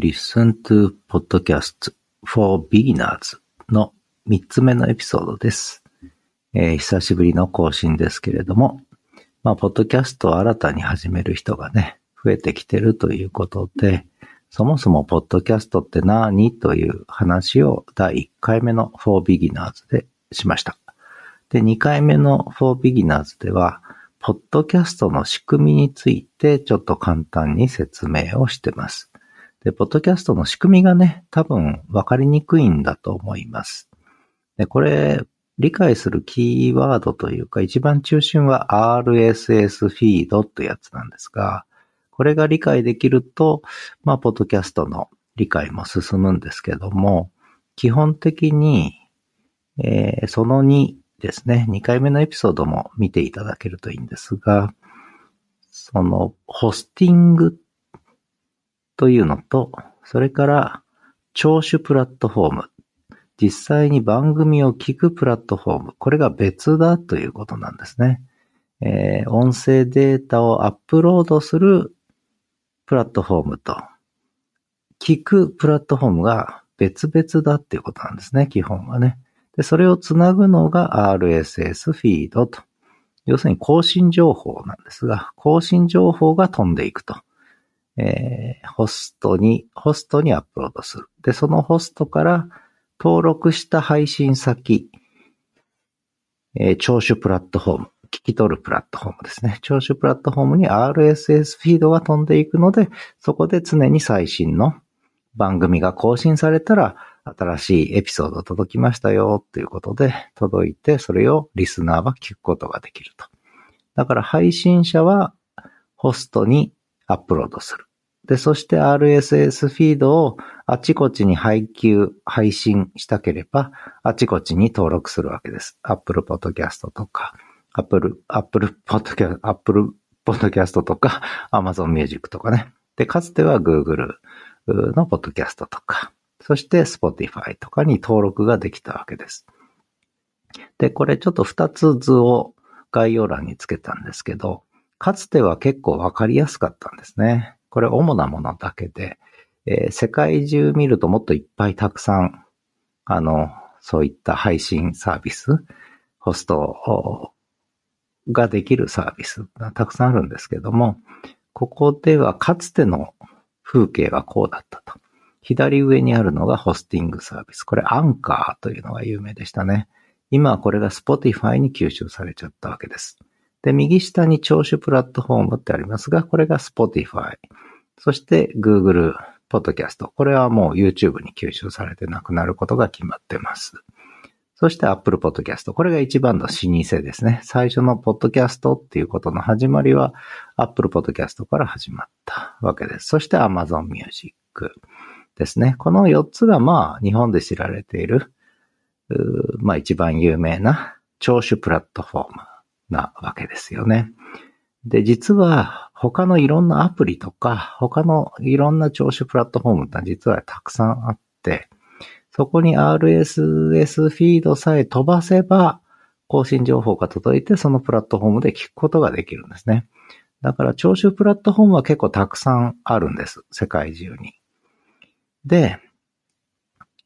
Listen to Podcast for Beginners の3つ目のエピソードです。えー、久しぶりの更新ですけれども、まあ、ポッドキャストを新たに始める人がね、増えてきてるということで、そもそもポッドキャストって何という話を第1回目の For Beginners でしました。で、2回目の For Beginners では、ポッドキャストの仕組みについてちょっと簡単に説明をしてます。で、ポッドキャストの仕組みがね、多分分かりにくいんだと思います。で、これ、理解するキーワードというか、一番中心は RSS フィードってやつなんですが、これが理解できると、まあ、ポッドキャストの理解も進むんですけども、基本的に、えー、その2ですね、2回目のエピソードも見ていただけるといいんですが、その、ホスティングというのと、それから、聴取プラットフォーム。実際に番組を聞くプラットフォーム。これが別だということなんですね。えー、音声データをアップロードするプラットフォームと、聞くプラットフォームが別々だっていうことなんですね、基本はね。で、それをつなぐのが RSS フィードと。要するに更新情報なんですが、更新情報が飛んでいくと。えー、ホストに、ホストにアップロードする。で、そのホストから登録した配信先、えー、聴取プラットフォーム、聞き取るプラットフォームですね。聴取プラットフォームに RSS フィードが飛んでいくので、そこで常に最新の番組が更新されたら、新しいエピソード届きましたよっていうことで届いて、それをリスナーは聞くことができると。だから配信者はホストにアップロードする。で、そして RSS フィードをあちこちに配給、配信したければ、あちこちに登録するわけです。Apple Podcast とか、Apple、Apple Podcast、Apple Podcast とか、Amazon Music とかね。で、かつては Google の Podcast とか、そして Spotify とかに登録ができたわけです。で、これちょっと2つ図を概要欄につけたんですけど、かつては結構わかりやすかったんですね。これ主なものだけで、えー、世界中見るともっといっぱいたくさん、あの、そういった配信サービス、ホストができるサービスがたくさんあるんですけども、ここではかつての風景はこうだったと。左上にあるのがホスティングサービス。これアンカーというのが有名でしたね。今はこれが Spotify に吸収されちゃったわけです。で、右下に聴取プラットフォームってありますが、これが Spotify。そして Google Podcast。これはもう YouTube に吸収されてなくなることが決まってます。そして Apple Podcast。これが一番の老舗ですね。最初の Podcast っていうことの始まりは Apple Podcast から始まったわけです。そして Amazon Music ですね。この4つがまあ日本で知られている、まあ一番有名な聴取プラットフォームなわけですよね。で、実は他のいろんなアプリとか、他のいろんな聴取プラットフォームって実はたくさんあって、そこに RSS フィードさえ飛ばせば、更新情報が届いて、そのプラットフォームで聞くことができるんですね。だから、聴取プラットフォームは結構たくさんあるんです。世界中に。で、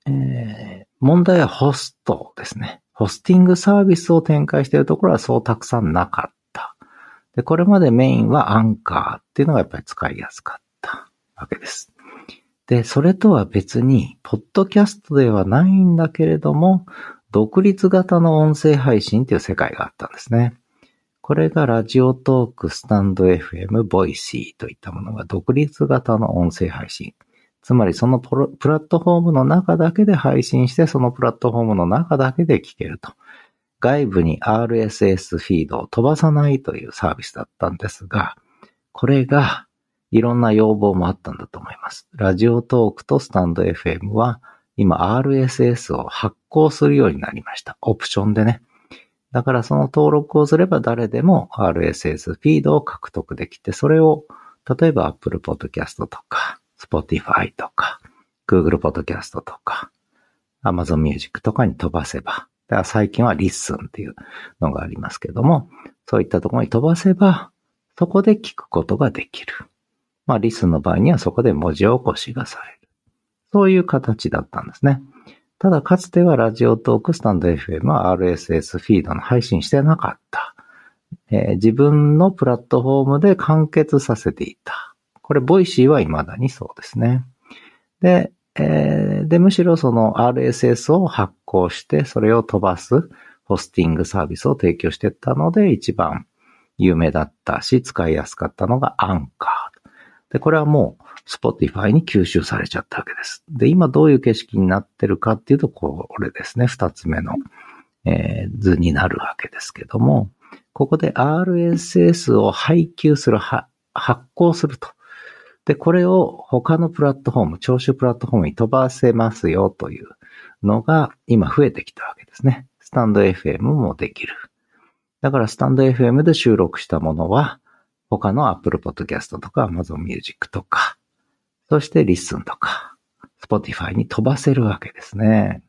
えー、問題はホストですね。ホスティングサービスを展開しているところはそうたくさんなかった。で、これまでメインはアンカーっていうのがやっぱり使いやすかったわけです。で、それとは別に、ポッドキャストではないんだけれども、独立型の音声配信っていう世界があったんですね。これがラジオトーク、スタンド FM、ボイシーといったものが独立型の音声配信。つまりそのプラットフォームの中だけで配信して、そのプラットフォームの中だけで聞けると。外部に RSS フィードを飛ばさないというサービスだったんですが、これがいろんな要望もあったんだと思います。ラジオトークとスタンド FM は今 RSS を発行するようになりました。オプションでね。だからその登録をすれば誰でも RSS フィードを獲得できて、それを例えば Apple Podcast とか Spotify とか、Google Podcast とか、Amazon Music とかに飛ばせば、だから最近は Listen っていうのがありますけども、そういったところに飛ばせば、そこで聞くことができる。まあ、Listen の場合にはそこで文字起こしがされる。そういう形だったんですね。ただかつてはラジオトーク、スタンド FM は RSS フィードの配信してなかった。えー、自分のプラットフォームで完結させていた。これ、 Voicy は未だにそうですね。で、えー、で、むしろその RSS を発行して、それを飛ばすホスティングサービスを提供していったので、一番有名だったし、使いやすかったのがアンカー。で、これはもう、Spotify に吸収されちゃったわけです。で、今どういう景色になってるかっていうと、これですね。二つ目の、えー、図になるわけですけども、ここで RSS を配給する、発行すると。で、これを他のプラットフォーム、聴取プラットフォームに飛ばせますよというのが今増えてきたわけですね。スタンド FM もできる。だからスタンド FM で収録したものは他の Apple Podcast とか Amazon Music とか、そして LISTEN とか、Spotify に飛ばせるわけですね。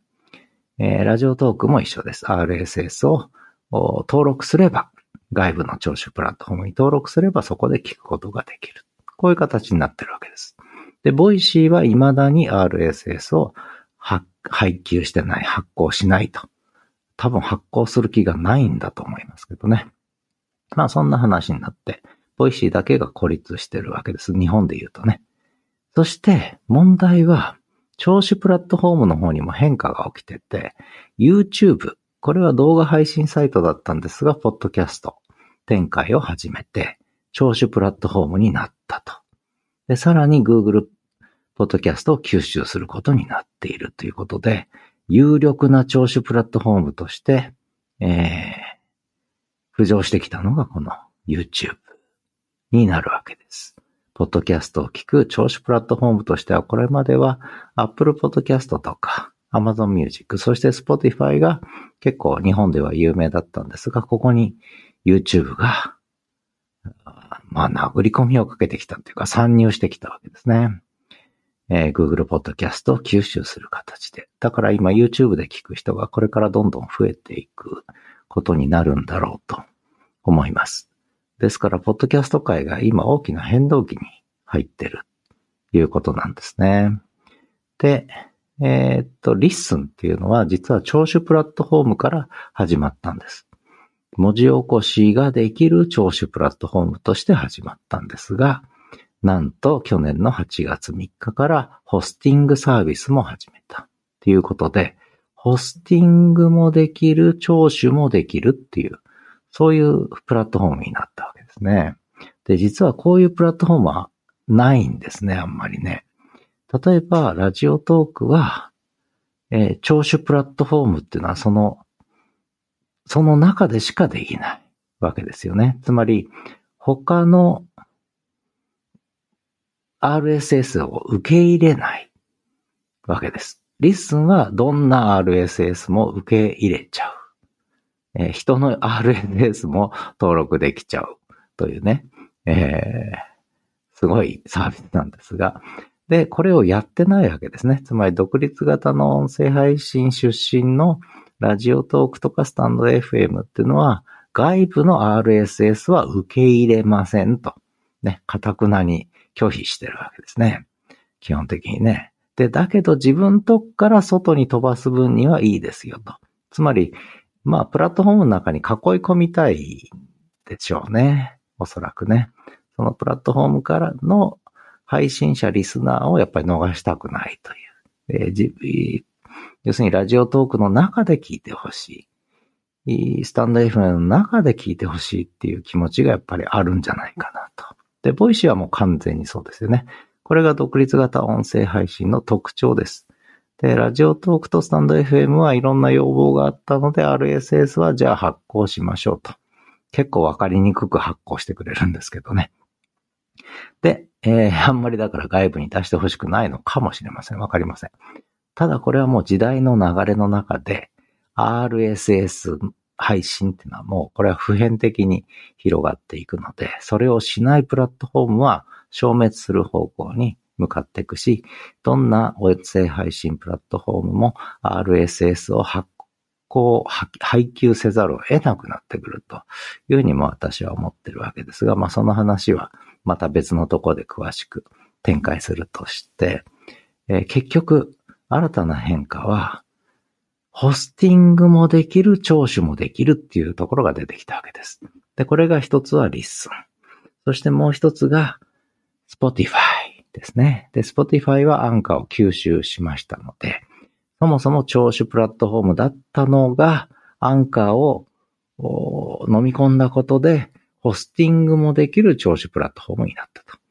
えー、 Radiotalk も一緒です。RSS を登録すれば、外部の聴取プラットフォームに登録すればそこで聞くことができる。こういう形になってるわけです。で、 Voicy は未だに RSS を配給してない、発行しないと。多分発行する気がないんだと思いますけどね。まあそんな話になって、 Voicy だけが孤立してるわけです。日本で言うとね。そして問題は、聴取プラットフォームの方にも変化が起きてて、YouTube、これは動画配信サイトだったんですが、ポッドキャスト展開を始めて、聴取プラットフォームになったと。で、さらに Google ポッドキャストを吸収することになっているということで、有力な聴取プラットフォームとして、えー、浮上してきたのがこの YouTube になるわけです。ポッドキャストを聞く聴取プラットフォームとしては、これまでは Apple Podcast とか Amazon Music、そして Spotify が結構日本では有名だったんですが、ここに YouTube がまあ、殴り込みをかけてきたというか、参入してきたわけですね。えー、Google Podcast を吸収する形で。だから今 YouTube で聞く人がこれからどんどん増えていくことになるんだろうと思います。ですから、ポッドキャスト界が今大きな変動期に入ってるということなんですね。で、えー、っと、 LISTEN っていうのは実は聴取プラットフォームから始まったんです。文字起こしができる聴取プラットフォームとして始まったんですが、なんと去年の8月3日からホスティングサービスも始めた。ということで、ホスティングもできる、聴取もできるっていう、そういうプラットフォームになったわけですね。で、実はこういうプラットフォームはないんですね、あんまりね。例えば、ラジオトークは、えー、聴取プラットフォームっていうのはそのその中でしかできないわけですよね。つまり、他の RSS を受け入れないわけです。 LISTEN はどんな RSS も受け入れちゃう。えー、人の RSS も登録できちゃうというね、えー、すごいサービスなんですが、で、これをやってないわけですね。つまり独立型の音声配信出身のラジオトークとかスタンド FM っていうのは、外部の RSS は受け入れませんと。ね、かたくなに拒否してるわけですね。基本的にね。で、だけど自分とこから外に飛ばす分にはいいですよと。つまり、まあ、プラットフォームの中に囲い込みたいでしょうね。おそらくね。そのプラットフォームからの配信者、リスナーをやっぱり逃したくないという。えー、要するにラジオトークの中で聞いてほしい。スタンド FM の中で聞いてほしいっていう気持ちがやっぱりあるんじゃないかなと。で、 Voicy はもう完全にそうですよね。これが独立型音声配信の特徴です。で、ラジオトークとスタンド FM はいろんな要望があったので、RSS はじゃあ発行しましょうと。結構わかりにくく発行してくれるんですけどね。で、えー、あんまりだから外部に出してほしくないのかもしれません。わかりません。ただこれはもう時代の流れの中で RSS 配信っていうのはもうこれは普遍的に広がっていくので、それをしないプラットフォームは消滅する方向に向かっていくし、どんな音声配信プラットフォームも RSS を発行、配給せざるを得なくなってくるというふうにも私は思ってるわけですが、まあその話はまた別のところで詳しく展開するとして、えー、結局、新たな変化は、ホスティングもできる、聴取もできるっていうところが出てきたわけです。で、これが一つは LISTEN。そしてもう一つが、Spotify ですね。で、Spotify はアンカーを吸収しましたので、そもそも聴取プラットフォームだったのが、アンカーを飲み込んだことで、ホスティングもできる聴取プラットフォームになったと。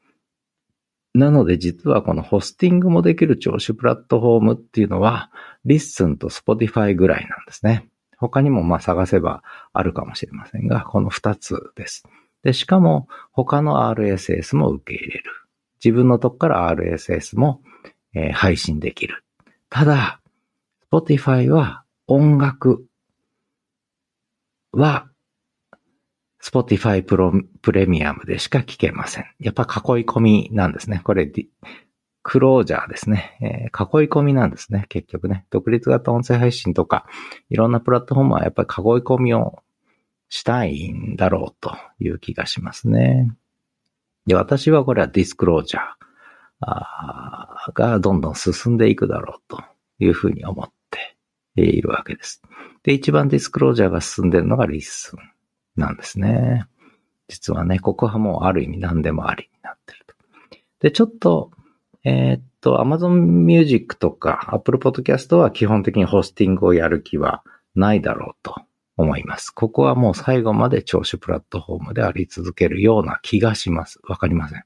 なので実はこのホスティングもできる聴取プラットフォームっていうのは、 LISTEN と Spotify ぐらいなんですね。他にもまあ探せばあるかもしれませんが、この二つです。で、しかも他の RSS も受け入れる。自分のとこから RSS も、えー、配信できる。ただ、Spotify は音楽は Spotify プロプレミアムでしか聞けません。やっぱ囲い込みなんですね。これ、クロージャーですね、えー、囲い込みなんですね。結局ね。独立型音声配信とか、いろんなプラットフォームはやっぱり囲い込みをしたいんだろうという気がしますね。で、私はこれはディスクロージャーがどんどん進んでいくだろうというふうに思っているわけです。で、一番ディスクロージャーが進んでいるのが LISTENなんですね。実はね、ここはもうある意味何でもありになってると。で、ちょっと、えー、っと、Amazon Music とか Apple Podcast は基本的にホスティングをやる気はないだろうと思います。ここはもう最後まで聴取プラットフォームであり続けるような気がします。わかりません。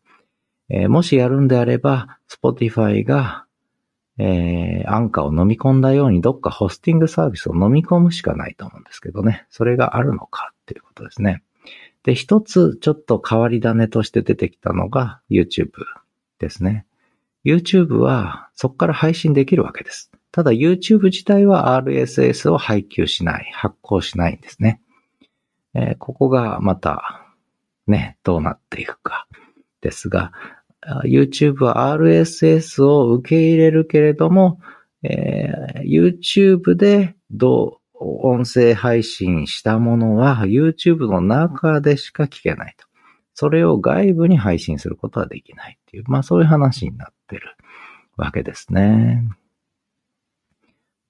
えー、もしやるんであれば、Spotify が、えー、アンカーを飲み込んだようにどっかホスティングサービスを飲み込むしかないと思うんですけどね。それがあるのかっていうことですね。で、一つちょっと変わり種として出てきたのが YouTube ですね。YouTube はそこから配信できるわけです。ただ YouTube 自体は RSS を配給しない、発行しないんですね。えー、ここがまたね、どうなっていくかですが、YouTube は RSS を受け入れるけれども、えー、YouTube でどう音声配信したものは YouTube の中でしか聞けないと。それを外部に配信することはできないっていう、まあそういう話になってるわけですね。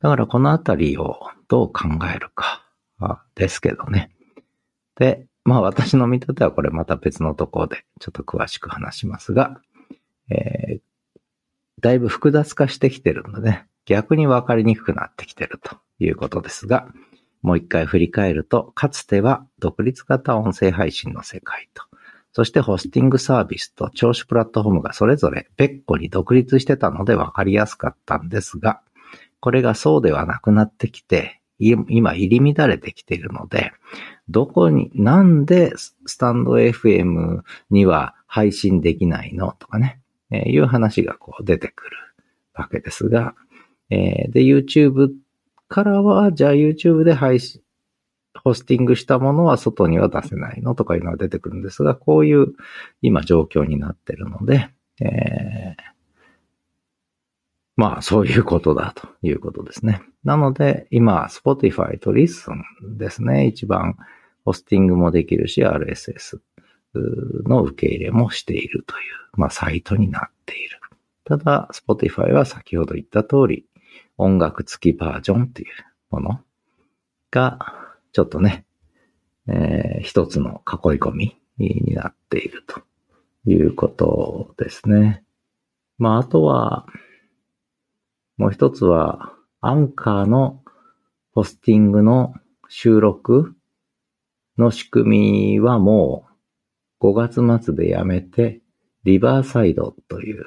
だからこのあたりをどう考えるかですけどね。で、まあ私の見立てはこれまた別のところでちょっと詳しく話しますが、えー、だいぶ複雑化してきてるので、逆に分かりにくくなってきてるということですが、もう一回振り返ると、かつては独立型音声配信の世界と、そしてホスティングサービスと聴取プラットフォームがそれぞれ別個に独立してたので分かりやすかったんですが、これがそうではなくなってきて、今入り乱れてきているので、どこに、なんでスタンド FM には配信できないの？とかね、えー、いう話がこう出てくるわけですが、えー、で、YouTube からは、じゃあ YouTube で配信、ホスティングしたものは外には出せないのとかいうのが出てくるんですが、こういう今状況になってるので、えー、まあそういうことだということですね。なので今 Spotify と Listen ですね。一番ホスティングもできるし RSS の受け入れもしているという、まあサイトになっている。ただ Spotify は先ほど言った通り音楽付きバージョンっていうものが、ちょっとね、えー、一つの囲い込みになっているということですね。まあ、あとは、もう一つは、アンカーのホスティングの収録の仕組みはもう5月末でやめて、リバーサイドという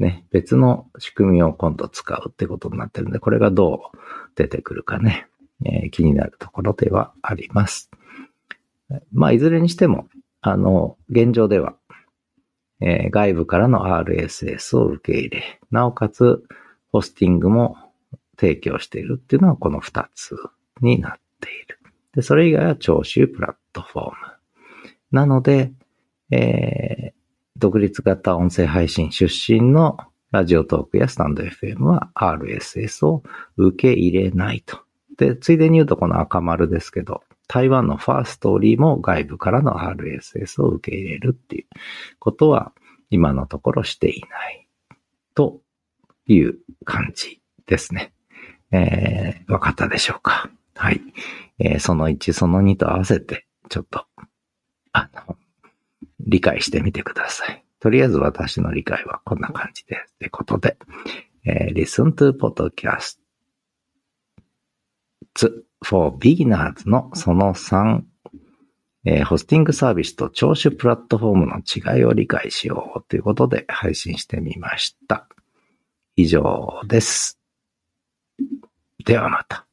ね、別の仕組みを今度使うってことになってるんで、これがどう出てくるかね、えー、気になるところではあります。まあ、いずれにしても、あの、現状では、えー、外部からの RSS を受け入れ、なおかつ、ホスティングも提供しているっていうのはこの二つになっている。で、それ以外は聴取プラットフォーム。なので、えー、独立型音声配信出身のラジオトークやスタンド FM は RSS を受け入れないと。で、ついでに言うとこの赤丸ですけど、台湾のファーストリーも外部からの RSS を受け入れるっていうことは今のところしていないという感じですね。えー、わかったでしょうか？はい。えー、その1、その2と合わせて、ちょっと、理解してみてください。とりあえず私の理解はこんな感じです。ってことで、えー、Listen to Podcast for Beginners のその3、えー、ホスティングサービスと聴取プラットフォームの違いを理解しようということで配信してみました。以上です。ではまた。